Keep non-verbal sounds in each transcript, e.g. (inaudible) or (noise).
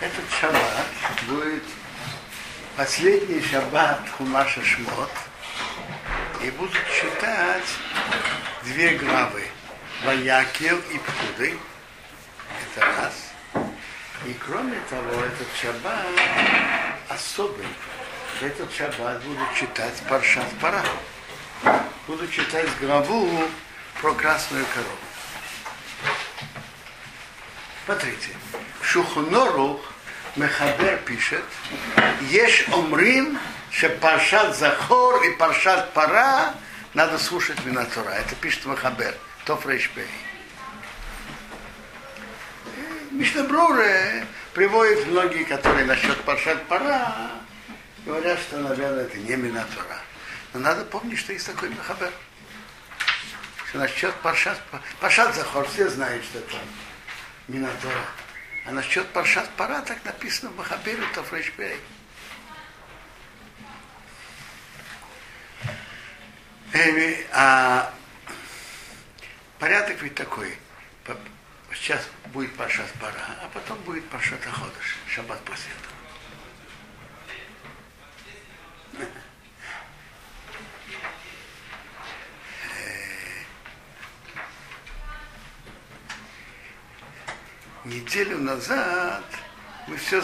этот шаббат будет последний шаббат Хумаша Шмот. И будут читать две главы. Ваякел и Пкуды. Это раз. И кроме того, этот шаббат особый. Этот шаббат будут читать Паршат Пара. Буду читать главу про красную корову. Смотрите, Шухнору Мехабер пишет, Еш омрим, Паршат Захор и Паршат Пара надо слушать Минатура. Это пишет Мехабер, Тофрейшпей. Мишнабруре приводит многие, которые насчет Паршат Пара, говорят, что, наверное, это не Минатура. Но надо помнить, что есть такой Мехабер. Что насчет Паршат, Паршат Захор, все знают, что это Минатора. А насчет Паршат Пара так написано в Махабере Тофрешбей. А порядок ведь такой. Сейчас будет Паршат Пара, а потом будет Паршат Аходыш, шаббат после этого. Неделю назад мы все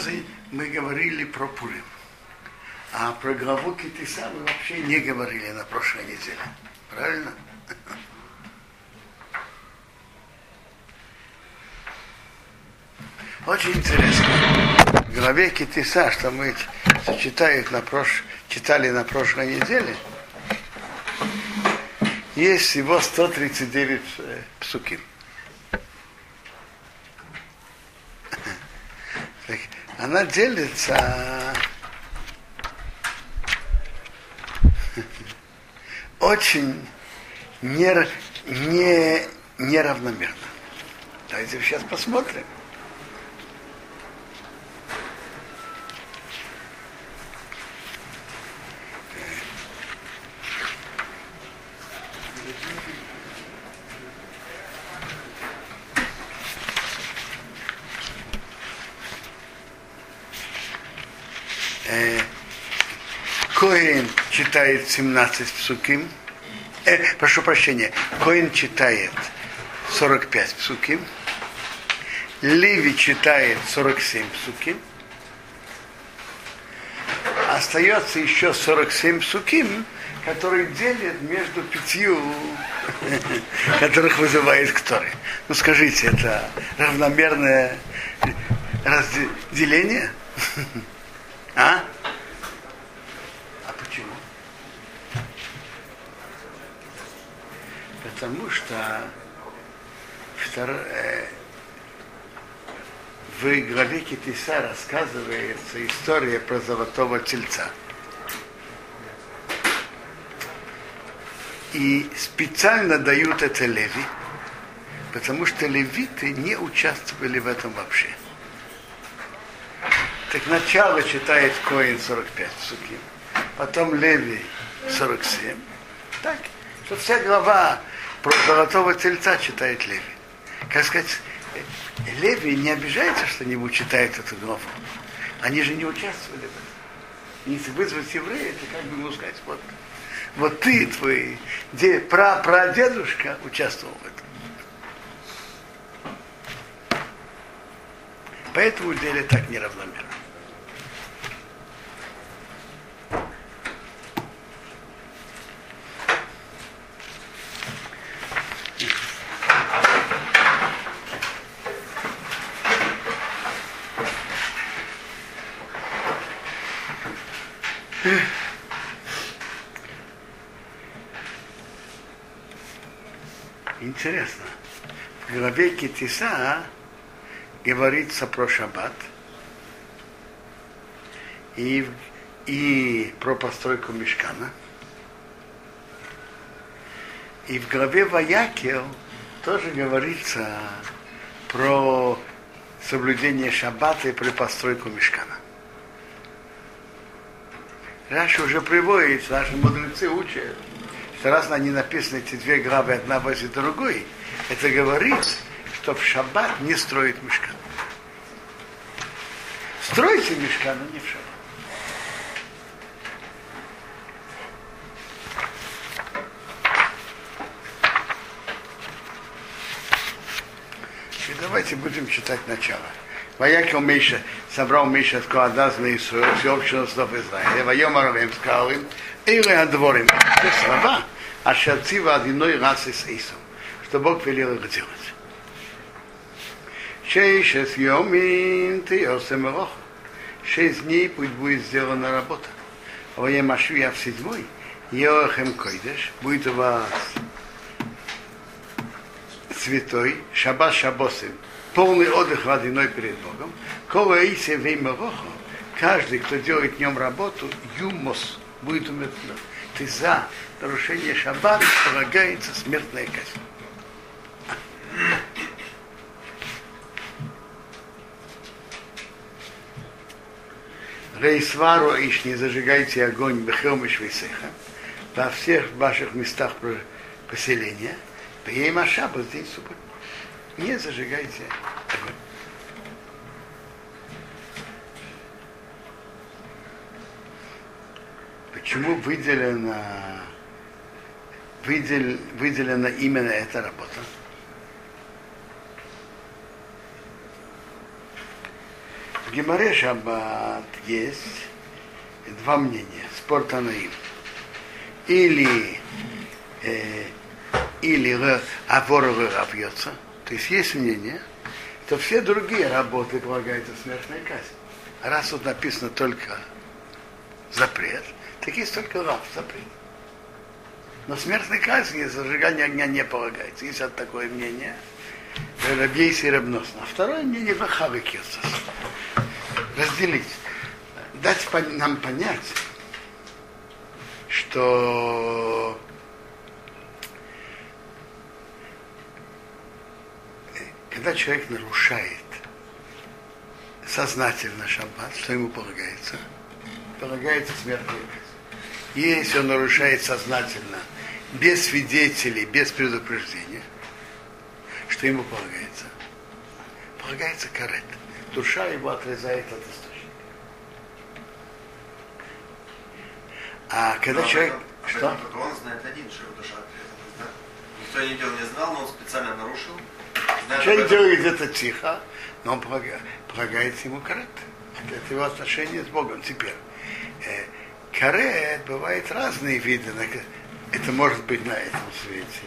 мы говорили про Пурим. А про главу Китиса мы вообще не говорили на прошлой неделе. Правильно? (laughs) Очень интересно. В главе Китиса, что мы читали на, прош... читали на прошлой неделе, есть всего 139 псуким. Она делится очень не, не, неравномерно. Давайте сейчас посмотрим. Коин читает 17 псуким. Э, прошу прощения. Коин читает 45 псуким. Ливи читает 47 псуким. Остается еще 47 псуким, которые делят между пятью, которых вызывает Кторы. Ну скажите, это равномерное разделение? А? потому что втор... э, в главе Китиса рассказывается история про золотого тельца. И специально дают это Леви, потому что левиты не участвовали в этом вообще. Так начало читает Коин 45 суки, потом Леви 47. Так, что вся глава про золотого тельца читает Леви. Как сказать, Леви не обижается, что не читает эту главу. Они же не участвовали в этом. Если вызвать еврея, это как бы ему сказать, вот, вот ты, твой де, пра, прадедушка участвовал в этом. Поэтому деле так неравномерно. Интересно. В главе Китиса говорится про шаббат и, и про постройку мешкана. И в главе Ваякел тоже говорится про соблюдение шаббата и про постройку мешкана. Раши уже приводит, наши мудрецы учат, что раз они написаны эти две главы одна возле другой, это говорит, что в шаббат не строит мешкан. Стройте мешка, но не в шаббат. Давайте будем читать начало. Ваякил Миша, собрал Миша от Коадазна и всеобщего снов Израиля. Воем Аравим сказал им, Эйле Адворим. Это слова, а шацива одиной расы с Исом. Что Бог велел их делать. Шесть йомин ты осемерох. Шесть дней пусть будет сделана работа. Воем Ашвия в седьмой. Йохем Койдеш. Будет у вас святой, шаббат шабосим, полный отдых водяной перед Богом, кого исе веймарохо, каждый, кто делает днем работу, юмос, будет умертвлен. Ты за нарушение шаббата полагается смертная казнь. Рейсвару иш не зажигайте огонь бехелмыш висеха во всех ваших местах поселения, Пьем шаббат день субботний. Не зажигайте огонь. Почему выделено, выдел, выделена именно эта работа? В Геморе Шаббат есть два мнения, спор Танаим. Или э, или авор рабьется, то есть есть мнение, то все другие работы полагаются смертная казнь. Раз тут написано только запрет, так есть только раб запрет. Но смертной казни зажигание огня не полагается. Есть от такое мнение. Рабейси и рабносно. А второе мнение Вахавы Кирцас. Разделить. Дать нам понять, что когда человек нарушает сознательно шаббат, что ему полагается? Полагается смертная казнь. Если он нарушает сознательно, без свидетелей, без предупреждения, что ему полагается? Полагается карет. Душа его отрезает от источника. А когда но человек... Это, что? Он знает один, что его душа отрезана. Да? Никто не делал, не знал, но он специально нарушил. Человек делает где-то тихо, но он полагается ему карет. Это его отношение с Богом. Теперь, э, карет бывает разные виды. Это может быть на этом свете,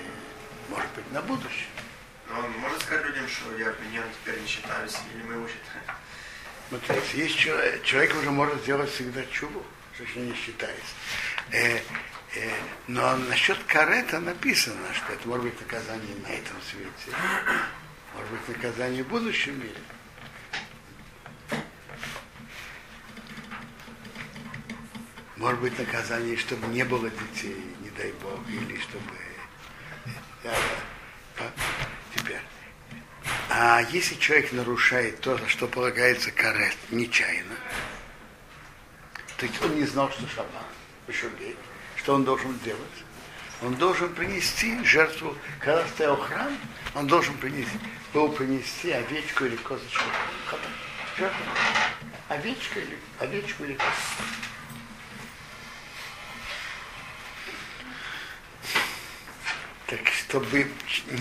может быть на будущем. Но он может сказать людям, что я меня теперь не считаюсь, или мы его считаем? Смотрите, есть человек, человек уже может сделать всегда чубу, что не считается. Э, э, но насчет карета написано, что это может быть наказание на этом свете. Может быть, наказание в будущем мире. Может быть, наказание, чтобы не было детей, дай Бог, или чтобы... Теперь. А если человек нарушает то, что полагается карет, нечаянно, то есть он не знал, что шаббат, что он должен делать? Он должен принести жертву, когда стоял храм, он должен принести, был принести овечку или козочку. Жертву. Овечка или овечку или козочку. Так чтобы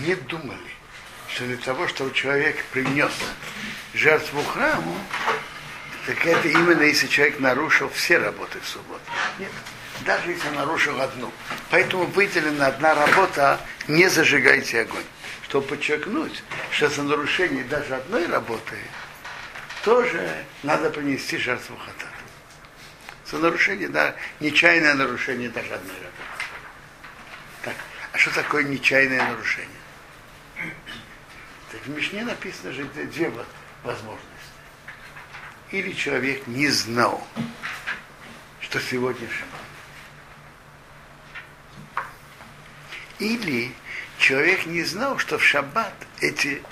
не думали, что для того, чтобы человек принес жертву храму, так это именно если человек нарушил все работы в субботу. Нет даже если нарушил одну. Поэтому выделена одна работа, не зажигайте огонь. Чтобы подчеркнуть, что за нарушение даже одной работы тоже надо принести жертву хата. За нарушение, да, нечаянное нарушение даже одной работы. Что такое нечаянное нарушение? Так в Мишне написано же две возможности. Или человек не знал, что сегодня шаббат. Или человек не знал, что в шаббат эти,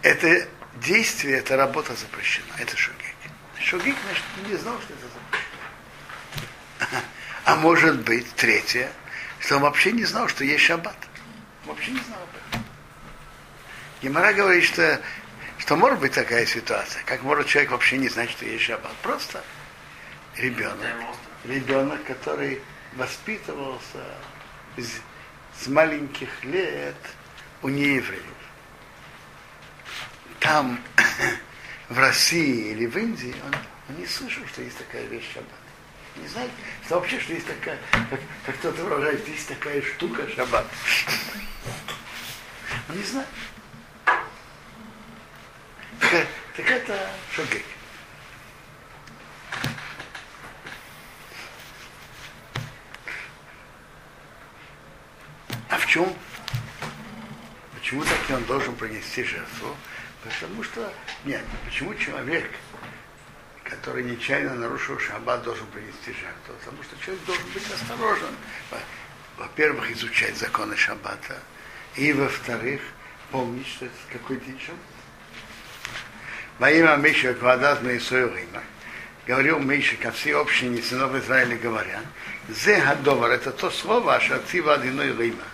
это действие, эта работа запрещена. Это шугик. Шугик, значит, не знал, что это запрещено. А может быть, третье, что он вообще не знал, что есть шаббат. Вообще не знал об этом. Гемора говорит, что что может быть такая ситуация, как может человек вообще не знать, что есть шаббат. Просто ребенок, ребенок, который воспитывался с, с маленьких лет у неевреев. Там, (coughs) в России или в Индии, он, он не слышал, что есть такая вещь шаббат. Не знает, что вообще, что есть такая, как, как кто-то выражает, есть такая штука шаббат. Не знает. Так, так это шогек. А в чем? Почему так он должен принести жертву? Потому что, нет, почему человек, который нечаянно нарушил шаббат, должен принести жертву? Потому что человек должен быть осторожен. Во-первых, изучать законы шаббата. И во-вторых, помнить, что это какой день шаббат. Во имя Миша Квадат Мейсой Рима. Говорил Миша ко всей общине сынов Израиля говоря, Зе Гадовар, это то слово, аж Ацива Адиной Рима,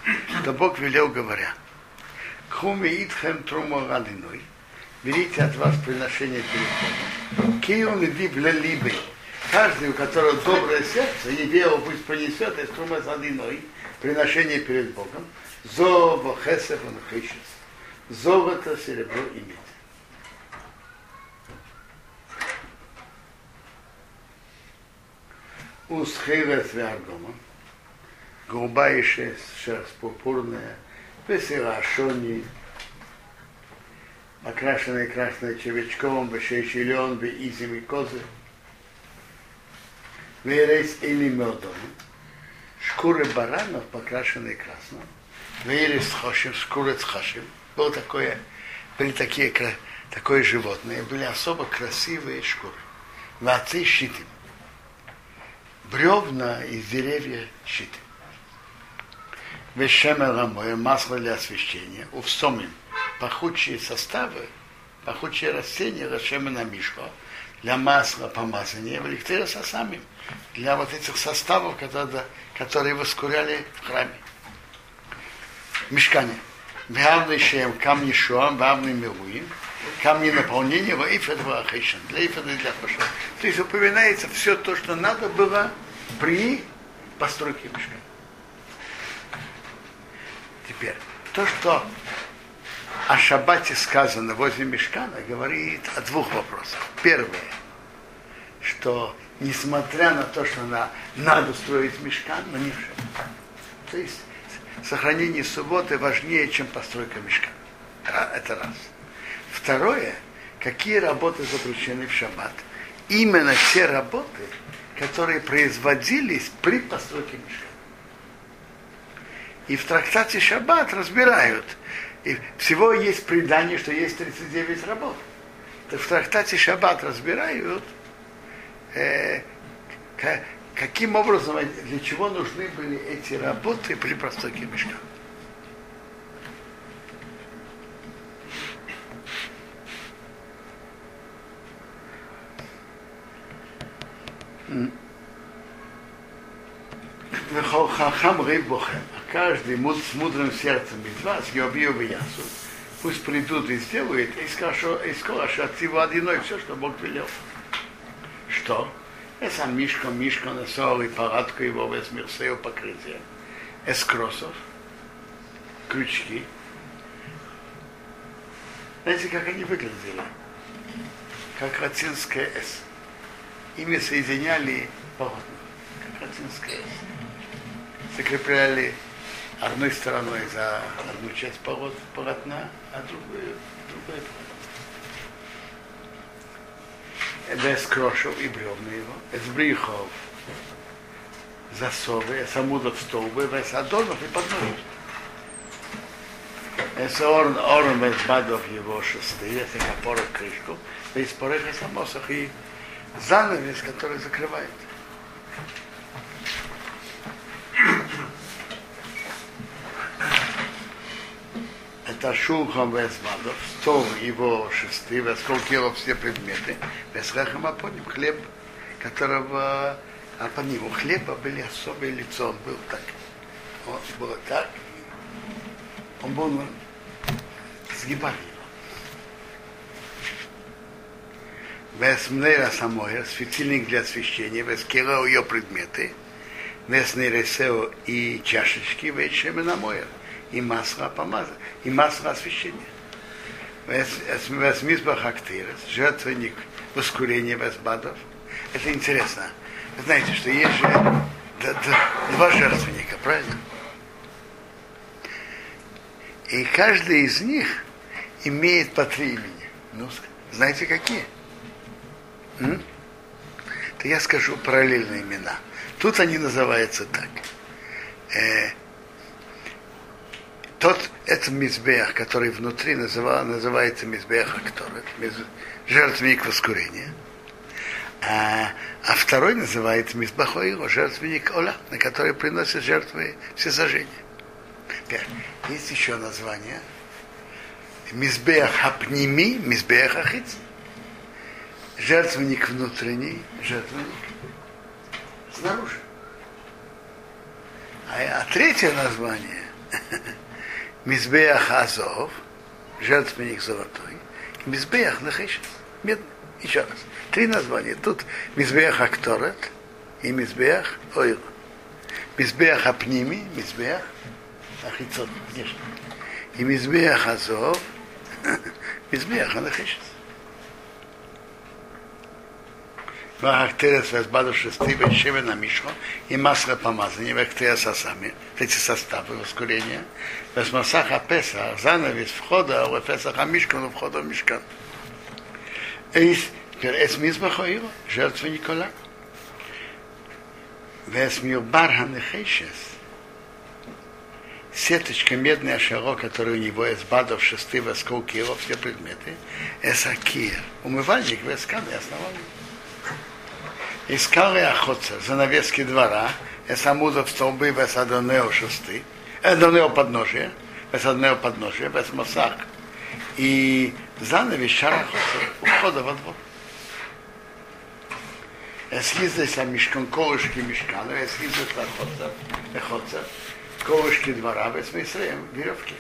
что Бог велел говоря. Хуми Итхем Трумо Адиной, берите от вас приношение перед Богом. Кион иди для. Каждый, у которого доброе сердце, Евео пусть принесет из трумы садиной приношение перед Богом. Зово хесев он хищет. Золото, серебро и медь. Усхира Свергома, голубая шерсть, шерсть пурпурная, Песерашони, шони, окрашенная красным червячком, бешейшилен, беизим и козы, вейрейс или медом, шкуры баранов, покрашенные красным, вейрейс хошим, шкуры хошим, было такое, были такие, такое животное, были особо красивые шкуры. Вацы щитим бревна из деревья щит. Вешемеламое масло для освещения, увсомим пахучие составы, пахучие растения, на мишко, для масла помазания, в электрика самим, для вот этих составов, которые, которые воскуряли в храме. Мешкане. Главный шем, камни шуам, главный милуим, камни наполнения, во ифет вахишен, для ифета и для пошла. То есть упоминается все то, что надо было при постройке мешка. Теперь, то, что о шаббате сказано возле мешкана, говорит о двух вопросах. Первое, что несмотря на то, что на, надо строить мешкан, но не в шаббат. То есть сохранение субботы важнее, чем постройка мешка. Это раз. Второе, какие работы запрещены в шаббат. Именно те работы, которые производились при постройке мешка. И в трактате Шаббат разбирают. И всего есть предание, что есть 39 работ. Так в трактате Шаббат разбирают, э, каким образом, для чего нужны были эти работы при постройке мешка. Хахам Рейбохем, каждый с мудрым сердцем из вас, Йобию Ясу, пусть придут и сделают, и скажут, и скажут, отциву одиной все, что Бог велел. Что? Это мишка, мишка на сол и парадку его мир сею покрытие. Эскросов, крючки. Знаете, как они выглядели? Как латинское «С» ими соединяли полотно, как латинское. Закрепляли одной стороной за одну часть полотна, а другую, другой полотна. Без крошев и бревна его, без брихов, засовы, самудов столбы, без адонов и подножек. Es орн орн без бадов его шесты, это опора крышку, без порыха самосах и занавес, который закрывает. Это шулхан весмадов, стол его шесты, восколкило все предметы, весхахам апоним, хлеб, которого а по нему хлеба были особое лицо, он был так. Он был так, он был сгибали его. Весмнера самое, светильник для освещения, вескела ее предметы, веснересео и чашечки, вечемена моя, и масло помазать, и масло освещения. Весмизбах актирес, жертвенник воскурения весбадов. Это интересно. Вы знаете, что есть же два жертвенника, правильно? И каждый из них имеет по три имени. Ну, знаете какие? М? То я скажу параллельные имена. Тут они называются так. Э, тот, это мизбех, который внутри называл, называется мизбех акторет, жертвенник воскурения. А, а второй называется мизбахоило, жертвенник ола, на который приносят жертвы все сожжения. Есть еще название. Мизбех апними, мизбех ахиц. Жертвенник внутренний, жертвенник снаружи. А, а третье название Мизбех Азов, жертвенник золотой, Мизбех Нахешес, медный. Еще раз. Три названия. Тут Мизбех Акторет и Мизбех Ойр. Мизбех Апними, Мизбех Ахицот, внешне. И Мизбех Азов, Мизбех Анахешес. Вахтерес Везбаду Шестиве Шевена Мишо и масло помазания Вахтерес Асами, эти составы воскурения, Весмасаха Песа, занавес входа, у Песаха Мишкану входа в Мишкан. Эс Мизбахоила, жертва Никола. Вес Мирбар Ханехейшес, сеточка медная шаро, которая у него из бадов шесты восколки его все предметы, эсакир, умывальник, весканы основание искали охотца, занавески двора, эсамудов столбы весадонео шесты, эдонео подножие, весадонео подножие, весмосак, и занавес шара у входа во двор. Эсхиздес а мишкан колышки мишкана, эсхиздес охотца, охотца, колышки двора, весмисреем, веревки.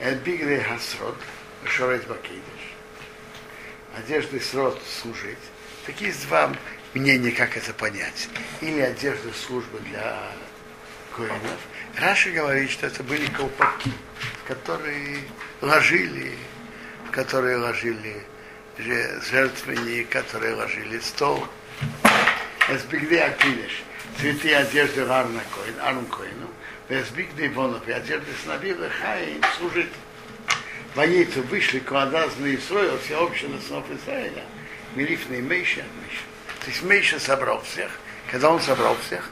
Эд бигли хасрод, шорет бакидиш. Одежды срод служить. Такие два мнение, как это понять. Или одежда службы для коинов. Раши говорит, что это были колпаки, в которые ложили, в которые ложили жертвенник, которые ложили стол. Эсбигды акидеш, цветы одежды Арна Коин, Арн Коину, Эсбигды Ивонов, и одежды Снабила Хаим служит. Воейцы вышли к Адазну Исроил, все общины снов Израиля, Милифный Мейша, Мейша. То есть Мейша собрал всех. Когда он собрал всех?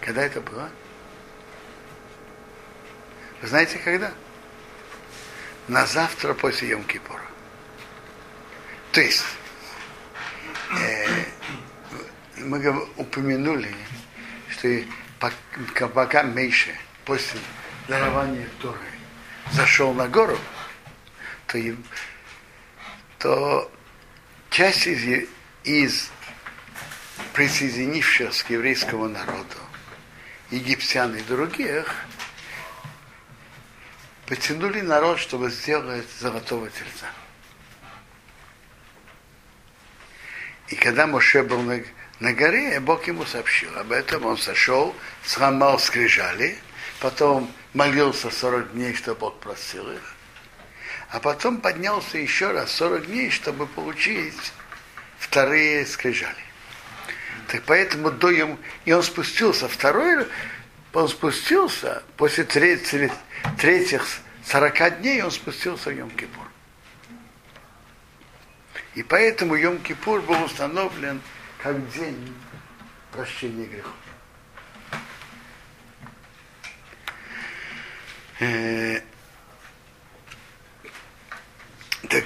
Когда это было? Вы знаете, когда? На завтра после Йом-Кипура. То есть, э, мы упомянули, что пока Мейша после дарования Торы зашел на гору, то, то часть из, из присоединившихся к еврейскому народу, египтян и других, потянули народ, чтобы сделать золотого тельца. И когда Моше был на, на горе, Бог ему сообщил об этом, он сошел, сломал скрижали, потом молился 40 дней, чтобы Бог простил их, а потом поднялся еще раз 40 дней, чтобы получить вторые скрижали. Так поэтому до ему, и он спустился второй, он спустился после третьих, третьих 40 дней, он спустился в Йом-Кипур. И поэтому Йом-Кипур был установлен как день прощения грехов. Э, так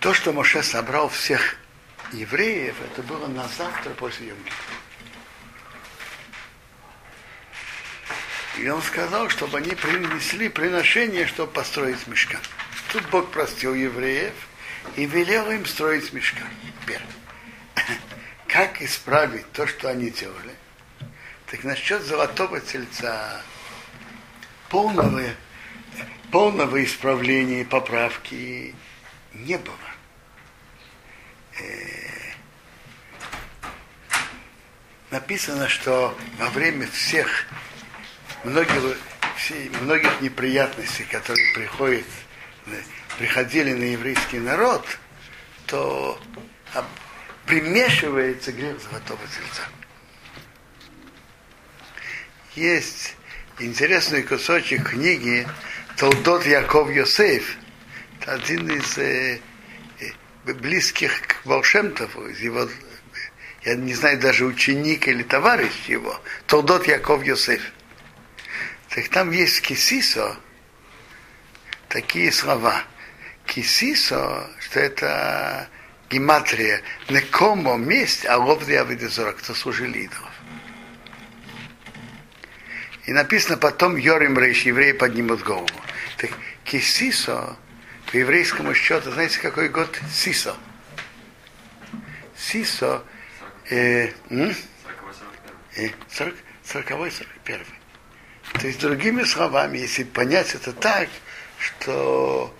то, что Моше собрал всех евреев, это было на завтра после йом И он сказал, чтобы они принесли приношение, чтобы построить мешка. Тут Бог простил евреев и велел им строить мешка. Теперь, (laughs) как исправить то, что они делали? Так насчет золотого тельца, полного, полного исправления и поправки не было написано, что во время всех многих, многих неприятностей, которые приходят, приходили на еврейский народ, то примешивается грех золотого тельца. Есть интересный кусочек книги Толдот Яков Йосеф, один из э, э, близких к Волшемтову, его, я не знаю, даже ученик или товарищ его, Толдот Яков Йосеф. Так там есть кисисо, такие слова. Кисисо, что это гематрия, некомо, месть, а лов авидезора, кто служили идолов. И написано потом Йорим Рейш, евреи поднимут голову. Так кисисо, по еврейскому счету, знаете, какой год Сисо? Сисо, э, 40, 40 41 То есть, другими словами, если понять это так, что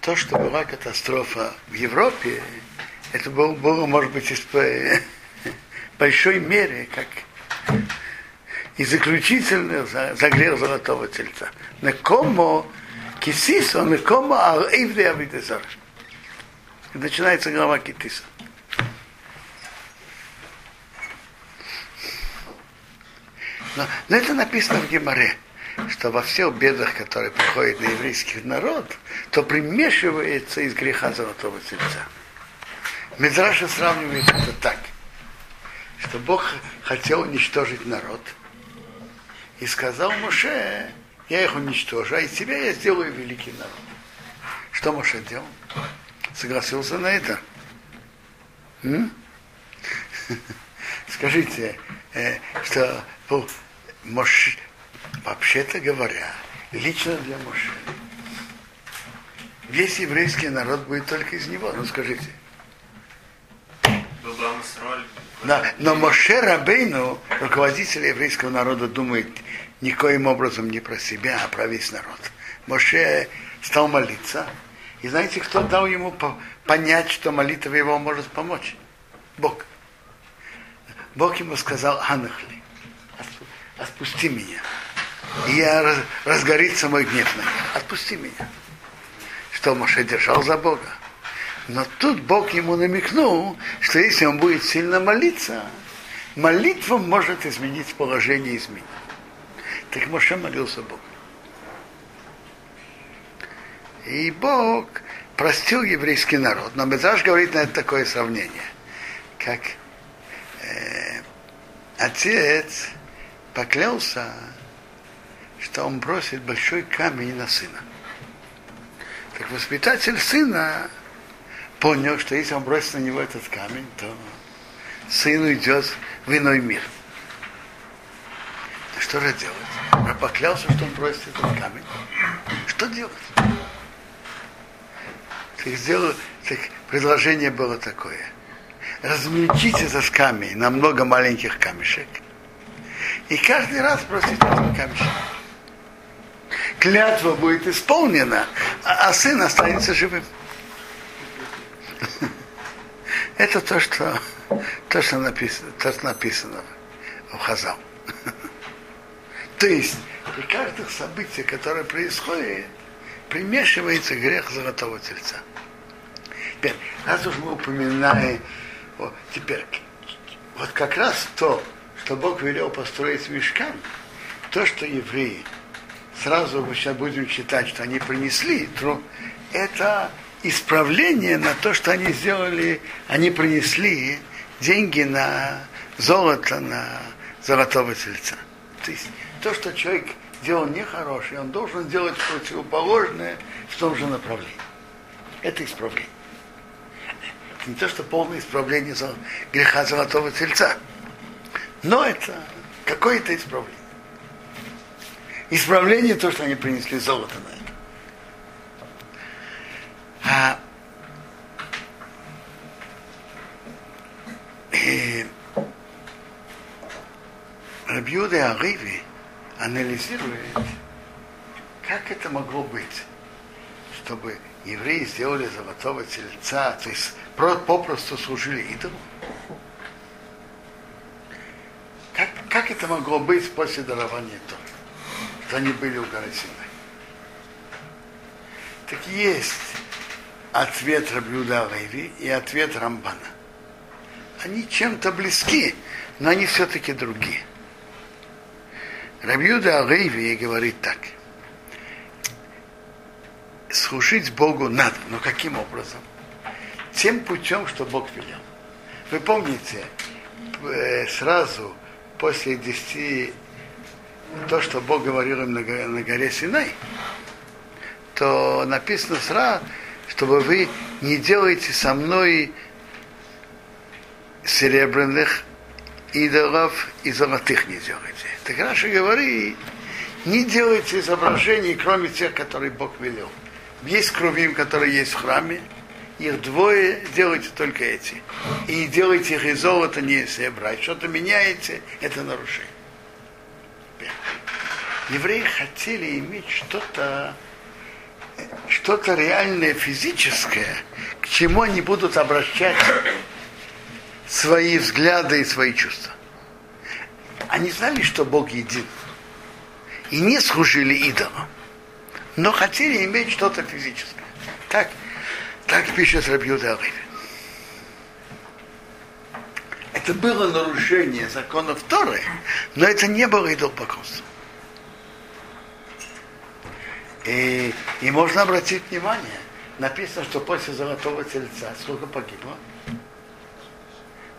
то, что была катастрофа в Европе, это было, было может быть, в (laughs) большой мере, как и заключительный загрел золотого тельца. Некомо кисисо, некомо алэйвде авидезар. И начинается глава китиса. Но, но это написано в Геморе, что во всех бедах, которые приходят на еврейский народ, то примешивается из греха золотого тельца. Медраша сравнивает это так, что Бог хотел уничтожить народ – и сказал Моше, я их уничтожу, а из тебя я сделаю великий народ. Что Моше делал? Согласился на это? М? (laughs) Скажите, э, что Моше, вообще-то говоря, лично для Моше, весь еврейский народ будет только из него. Ну скажите. Но, но Моше Рабейну, руководитель еврейского народа, думает никоим образом не про себя, а про весь народ. Моше стал молиться. И знаете, кто дал ему понять, что молитва его может помочь? Бог. Бог ему сказал, Анахли, отпусти меня. И я раз, разгорится мой гнев на них. Отпусти меня. Что Моше держал за Бога. Но тут Бог ему намекнул, что если он будет сильно молиться, молитва может изменить положение изменить. Так Моше молился Богу. И Бог простил еврейский народ. Но Медраж говорит на это такое сравнение, как э, отец поклялся, что он бросит большой камень на сына. Так воспитатель сына понял, что если он бросит на него этот камень, то сын уйдет в иной мир. Что же делать? Он поклялся, что он бросит этот камень. Что делать? Так, сделал, так предложение было такое. Размельчите этот камень на много маленьких камешек. И каждый раз бросите этот камешек. Клятва будет исполнена, а, а сын останется живым. Это то, что, то, что написано, то, что написано в Хазал. То есть при каждых событиях, которые происходят, примешивается грех золотого тельца. Теперь, раз уж мы упоминаем, вот, теперь, вот как раз то, что Бог велел построить мешкан, то, что евреи, сразу мы сейчас будем читать, что они принесли, это исправление на то, что они сделали, они принесли деньги на золото, на золотого тельца. То есть то, что человек делал нехорошее, он должен делать противоположное в том же направлении. Это исправление. Это не то, что полное исправление греха золотого тельца. Но это какое-то исправление. Исправление то, что они принесли золото на это. А, э, Рабьюда Ариви анализирует, как это могло быть, чтобы евреи сделали золотого тельца, то есть попросту служили идолу? Как, как это могло быть после дарования Торы? Что они были у. Так есть ответ Рабиуда Леви и ответ Рамбана. Они чем-то близки, но они все-таки другие. Рабиуда Леви говорит так. Служить Богу надо, но каким образом? Тем путем, что Бог велел. Вы помните, э, сразу после десяти то, что Бог говорил им на на горе Синай, то написано сразу, чтобы вы не делаете со мной серебряных идолов и золотых не делайте. Так Раша говорит, не делайте изображений, кроме тех, которые Бог велел. Есть кровим, которые есть в храме, их двое, делайте только эти. И не делайте их из золота, не из серебра. Что-то меняете, это нарушение. Евреи хотели иметь что-то что-то реальное, физическое, к чему они будут обращать свои взгляды и свои чувства. Они знали, что Бог един. И не служили идолам. Но хотели иметь что-то физическое. Так, так пишет Рабьюда. Это было нарушение законов Торы, но это не было идолпоклонством. И, и можно обратить внимание, написано, что после золотого тельца сколько погибло?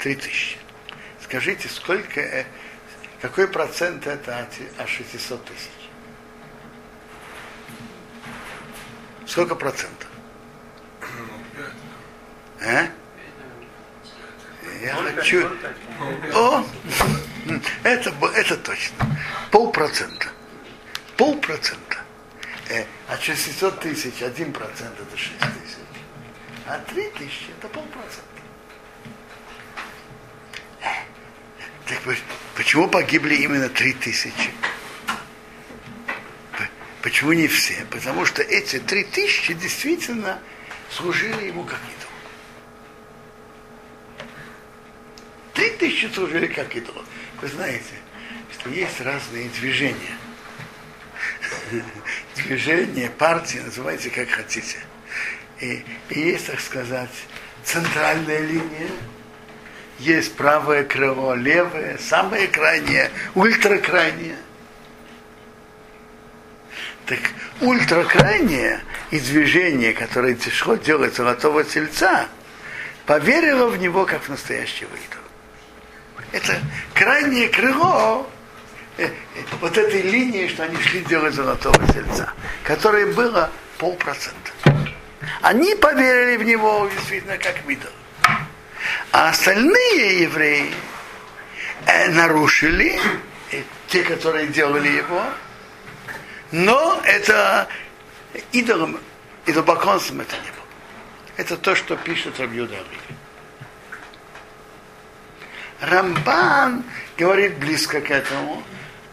Три тысячи. Скажите, сколько, э, какой процент это от 600 тысяч? Сколько процентов? А? Я хочу... О! Это, это точно. Полпроцента. Полпроцента. Э, от 600 тысяч 1 процент это 6 тысяч. А 3 тысячи это полпроцента. Так почему погибли именно 3 тысячи? Почему не все? Потому что эти 3 тысячи действительно служили ему как идол. Три тысячи служили как идол. Вы знаете, что есть разные движения (laughs) – движение, партия, называйте как хотите. И, и есть, так сказать, центральная линия, есть правое крыло, левое, самое крайнее, ультракрайнее. Так ультракрайнее и движение, которое тяжело делает золотого тельца, поверило в него как в настоящего идола. Это крайнее крыло Э, э, вот этой линии, что они шли делать золотого тельца, которое было полпроцента. Они поверили в него действительно как в А остальные евреи э, нарушили, э, те, которые делали его, но это идолом, идолбоконством это не было. Это то, что пишет Рабьюда Рамбан говорит близко к этому,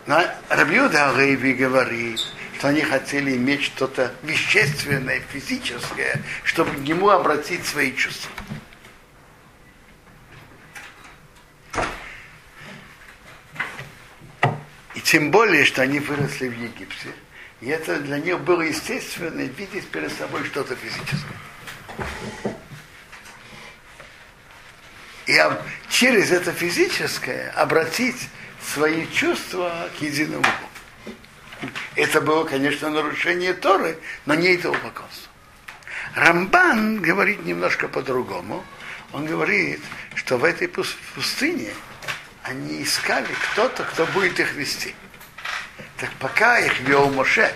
но Рабьюда Алейви говорит, что они хотели иметь что-то вещественное, физическое, чтобы к нему обратить свои чувства. И тем более, что они выросли в Египте. И это для них было естественно видеть перед собой что-то физическое. И через это физическое обратить свои чувства к единому Богу. Это было, конечно, нарушение Торы, но не это упокойство. Рамбан говорит немножко по-другому. Он говорит, что в этой пустыне они искали кто-то, кто будет их вести. Так пока их вел Моше,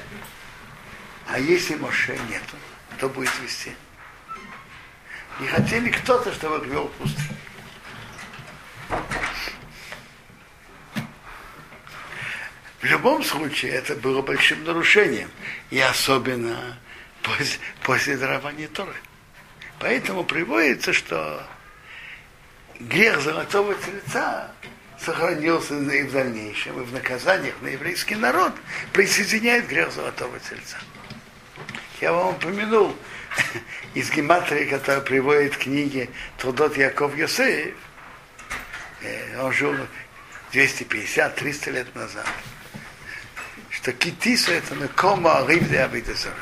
а если Моше нету, кто будет вести? И хотели кто-то, чтобы их вел пустыню. В любом случае это было большим нарушением, и особенно после, после дарования Торы. Поэтому приводится, что грех золотого тельца сохранился и в дальнейшем, и в наказаниях на еврейский народ присоединяет грех золотого тельца. Я вам упомянул (laughs) из гематрии, которая приводит книги Трудот Яков Йосеев. Э, он жил 250-300 лет назад. Что китиса это на кома рыбды абидазора.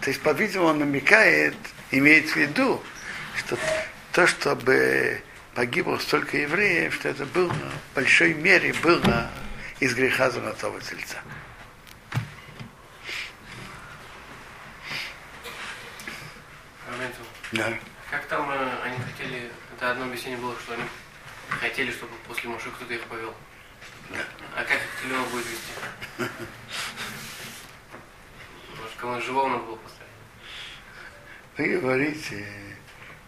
То есть, по-видимому, он намекает, имеет в виду, что то, чтобы погибло столько евреев, что это было в большой мере было из греха золотого тельца. Да. Как там э, они хотели, это одно объяснение было, что они хотели, чтобы после Моше кто-то их повел. Да. А как их Лева будет вести? (laughs) Может, кого живого надо было поставить? Вы говорите,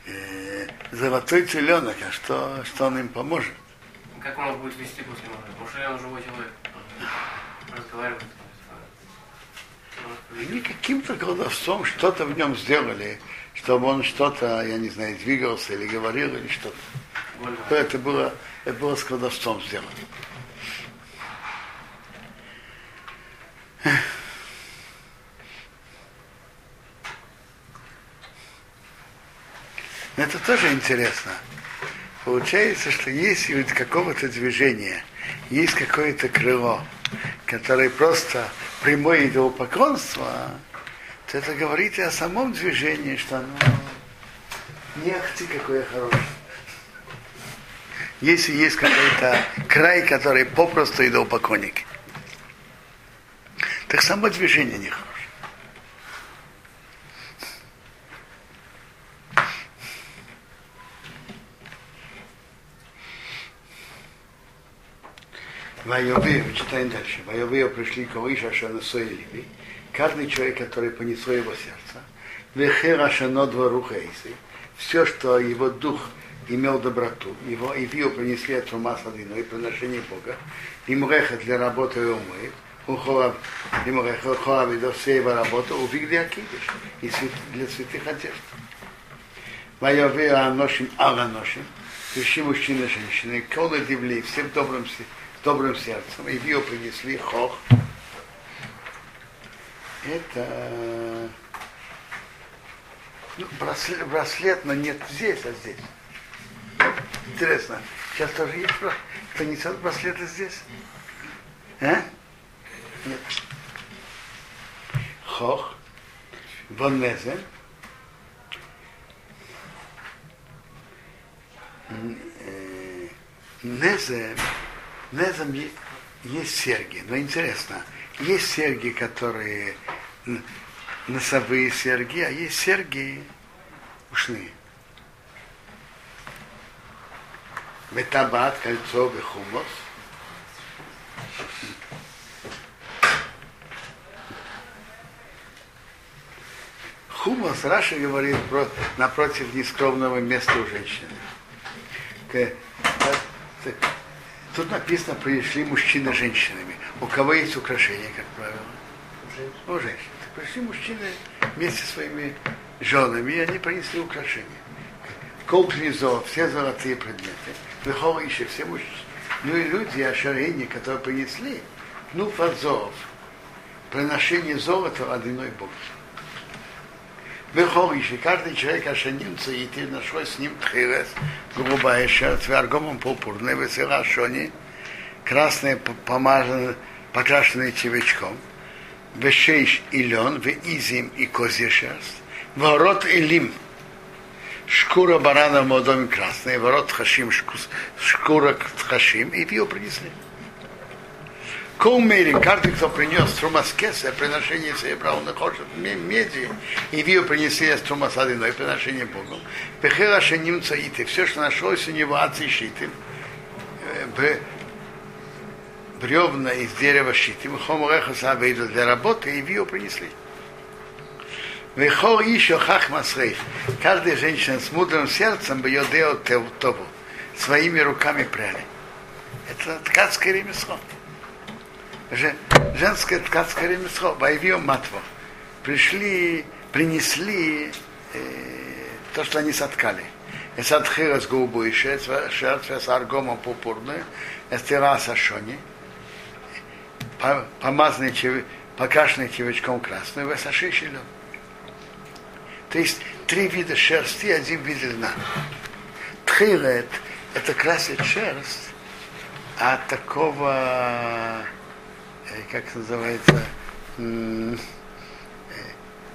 э, золотой теленок, а что, что он им поможет? Как он будет вести после Моше? Моше он живой человек. Разговаривает. Они каким-то колдовством что-то в нем сделали, чтобы он что-то, я не знаю, двигался или говорил, или что-то. То это было, это было с колдовством сделано. Это тоже интересно. Получается, что если у какого-то движения есть какое-то крыло, которое просто прямое идолопоклонство, то это говорит о самом движении, что оно не ахти какое хорошее. Если есть какой-то край, который попросту идолопоклонник, так само движение нехорошее. Вайовею, читаем дальше. Вайовею пришли к Оиша Шанасоиливи. Каждый человек, который понесло его сердце. Вехера Шанодва Рухейсы. Все, что его дух имел доброту, его и вио принесли от ума садину и приношение Бога. Имреха для работы и умыет. Ухолав, имреха, ухолав и до всей его работы, увигли Акидиш. И для святых одежд. Вайовею Аношим Аланошим. Пришли мужчины и женщины. Колы дивли, все в добром сердце добрым сердцем, и ее принесли хох. Это ну, браслет, браслет, но нет здесь, а здесь. Интересно, сейчас тоже есть браслет. Кто несет браслеты здесь? А? Нет. Хох, Вонезе, э, Незе, этом есть серьги. Но интересно, есть серьги, которые носовые серьги, а есть серьги ушные. Метабат, кольцо и хумос. Хумос, Раша говорит про, напротив нескромного места у женщины. Тут написано, пришли мужчины с женщинами. У кого есть украшения, как правило? У женщин. Пришли мужчины вместе со своими женами, и они принесли украшения. Колклизо, все золотые предметы. Выхова еще все мужчины. Ну и люди, ошарения, которые принесли, ну фазов, приношение золота одиной Бог. Выходишь, каждый человек ошенился, и ты нашел с ним тхирес, голубая шерсть, аргомом пурпурный, весела шони, красные помазанные, покрашенные червячком, вешейш и лен, в изим и козья шерсть, ворот и лим, шкура барана в молодом красная, ворот хашим, шкура хашим, и ее принесли. Колмерин, каждый, кто принес трумаскеса, приношение серебра, он хочет меди, и вию принесли из трумасады, но и приношение Богу. Пехера шеним цаиты, все, что нашлось у него от щиты, бревна из дерева щитим, хомореха сабейду для работы, и вию принесли. Вехор еще хах масрейф. Каждая женщина с мудрым сердцем бы ее делал тобу. Своими руками пряли. Это ткацкое ремесло женское ткацкое ремесло, боевье матво. Пришли, принесли э, то, что они соткали. Es hat Chiras голубой шерсть, шерсть с аргомом пурпурную, эстера сашони, помазанный, покрашенный червячком красный, весаши щелен. То есть три вида шерсти, один вид льна. Тхилет – это красить шерсть от такого, как это называется, э,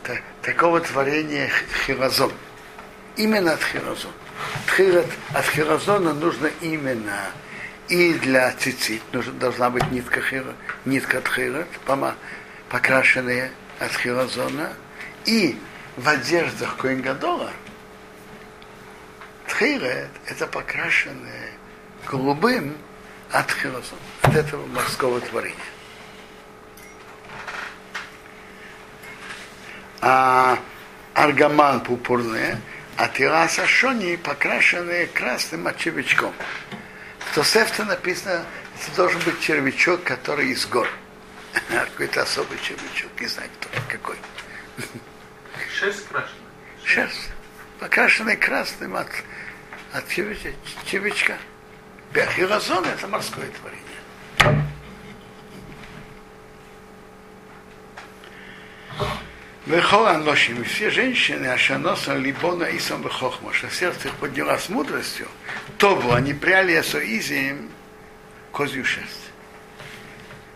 та- такого творения х- хиразон. Именно от. Тхилет, от хиразона нужно именно и для цицит должна быть нитка, хира, нитка тхилет, пома- покрашенная от хиразона, и в одеждах Коингадола тхилет это покрашенное голубым от хиразона, от этого морского творения. А аргаман пурпурные, а тираса шони покрашенные красным червячком. В Тосефте написано, это должен быть червячок, который из гор. (laughs) Какой-то особый червячок, не знаю кто, какой. Шерсть крашена. Шерсть, покрашенный красным от, от червячка. червячка. Хиразон это морское творение. Вехолан лошим, все женщины, ашаноса либона и сам вехохма, что сердце их поднялось мудростью, то бы они пряли асоизием козью шерсть.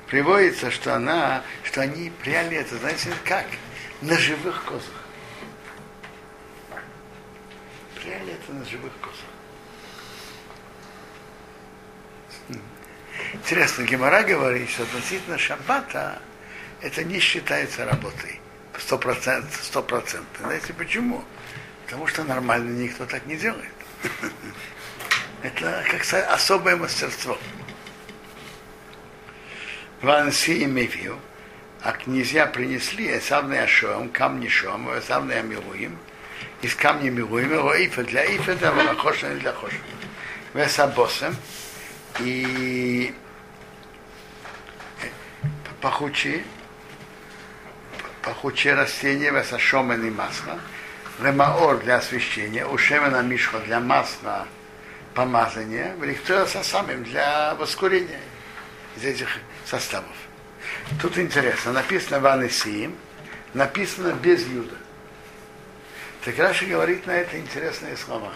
Приводится, что она, что они пряли это, знаете, как? На живых козах. Пряли это на живых козах. Интересно, Гемора говорит, что относительно шаббата это не считается работой. Сто процентов, сто процентов. Знаете почему? Потому что нормально никто так не делает. (laughs) Это как со- особое мастерство. Ванси и Мевию, а князья принесли Эсавный Ашом, камни Шом, Эсавный Амилуим, из камня Милуим, его Ифа для Ифа, для Варахоша для Хоша. Весабосом и пахучи, пахучие растения, весашомен и масло, лемаор для освещения, ушемена мишха для масла помазания, великтора со самим для воскурения из этих составов. Тут интересно, написано Ванесиим, написано без юда. Так Раши говорит на это интересные слова.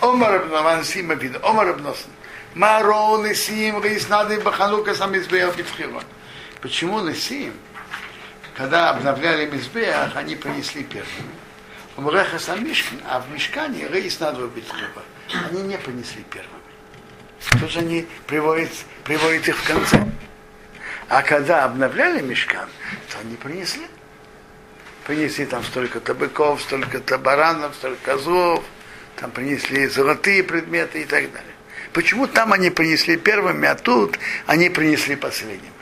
Омар Ванесиим вид, Омар Абносн. Маро Несиим Рейснады Баханука Самизбея Битхива. Почему Несиим? Когда обновляли Мизбеях, они принесли первыми. Умреха сам Мишкин, а в Мишкане Рейснады Битхива. Они не принесли первыми. Тут же они приводят, приводят их в конце. А когда обновляли мешкан, то они принесли. Принесли там столько-то быков, столько-то баранов, столько козлов, там принесли золотые предметы и так далее. Почему там они принесли первыми, а тут они принесли последними?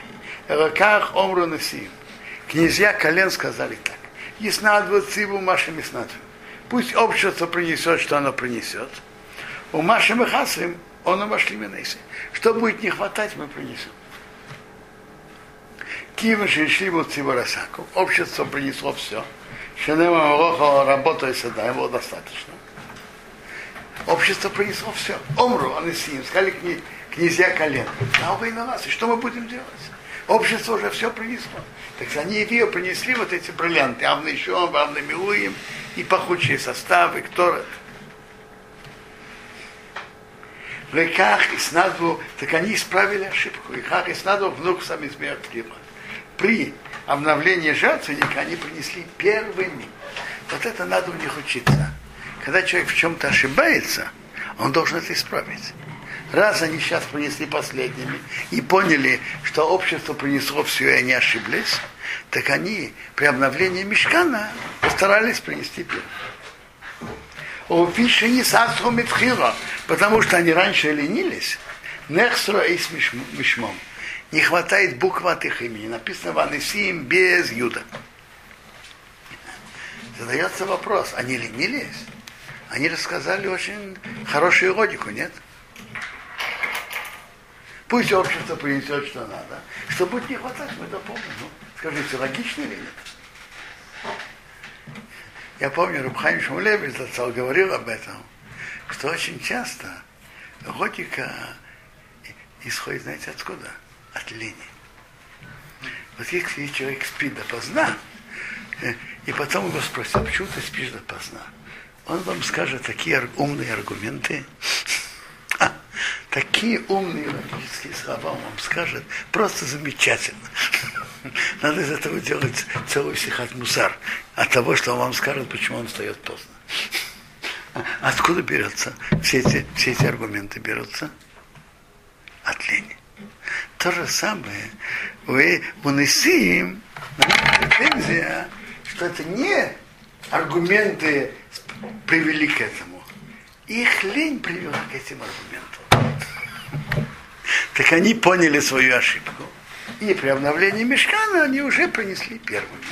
Раках омру насим. Князья колен сказали так. Яснадву циву Маша Миснадву. Пусть общество принесет, что оно принесет. У Маши Махасим он обошли Менеси. Что будет не хватать, мы принесем. Кивы шли вот Циборасаку. Общество принесло все. Шенема Мороха работает сюда, его достаточно. Общество принесло все. Омру, они с ним, сказали кня- князья колен. А вы на нас, и что мы будем делать? Общество уже все принесло. Так они ее принесли вот эти бриллианты, Авны Шом, Авны Милуим, и пахучие составы, кто это? В реках и снадву, так они исправили ошибку. В реках и снадву внук сам избег При обновлении жертвенника они принесли первыми. Вот это надо у них учиться. Когда человек в чем-то ошибается, он должен это исправить. Раз они сейчас принесли последними и поняли, что общество принесло все, и они ошиблись, так они при обновлении мешкана постарались принести первым. Потому что они раньше ленились. Нехсро и с мишмом. Не хватает букв от их имени. Написано Ванесим без Юда. Задается вопрос, они ленились? Они рассказали очень хорошую логику, нет? Пусть общество принесет, что надо. Что будет не хватать, мы дополним. Ну, скажите, логично или нет? Я помню, Рубхайм Шмулевич зацал говорил об этом, что очень часто логика исходит, знаете, откуда? От лени. Вот если человек спит допоздна, и потом его спросят, почему ты спишь допоздна? Он вам скажет такие умные аргументы, такие умные логические слова он вам скажет, просто замечательно. (laughs) Надо из этого делать целый сихат мусар от того, что он вам скажет, почему он встает поздно. (laughs) Откуда берется? Все эти, все эти аргументы берутся от лени. То же самое вы унеси претензия, что это не аргументы привели к этому. Их лень привела к этим аргументам. (laughs) Так они поняли свою ошибку. И при обновлении мешкана они уже принесли первыми.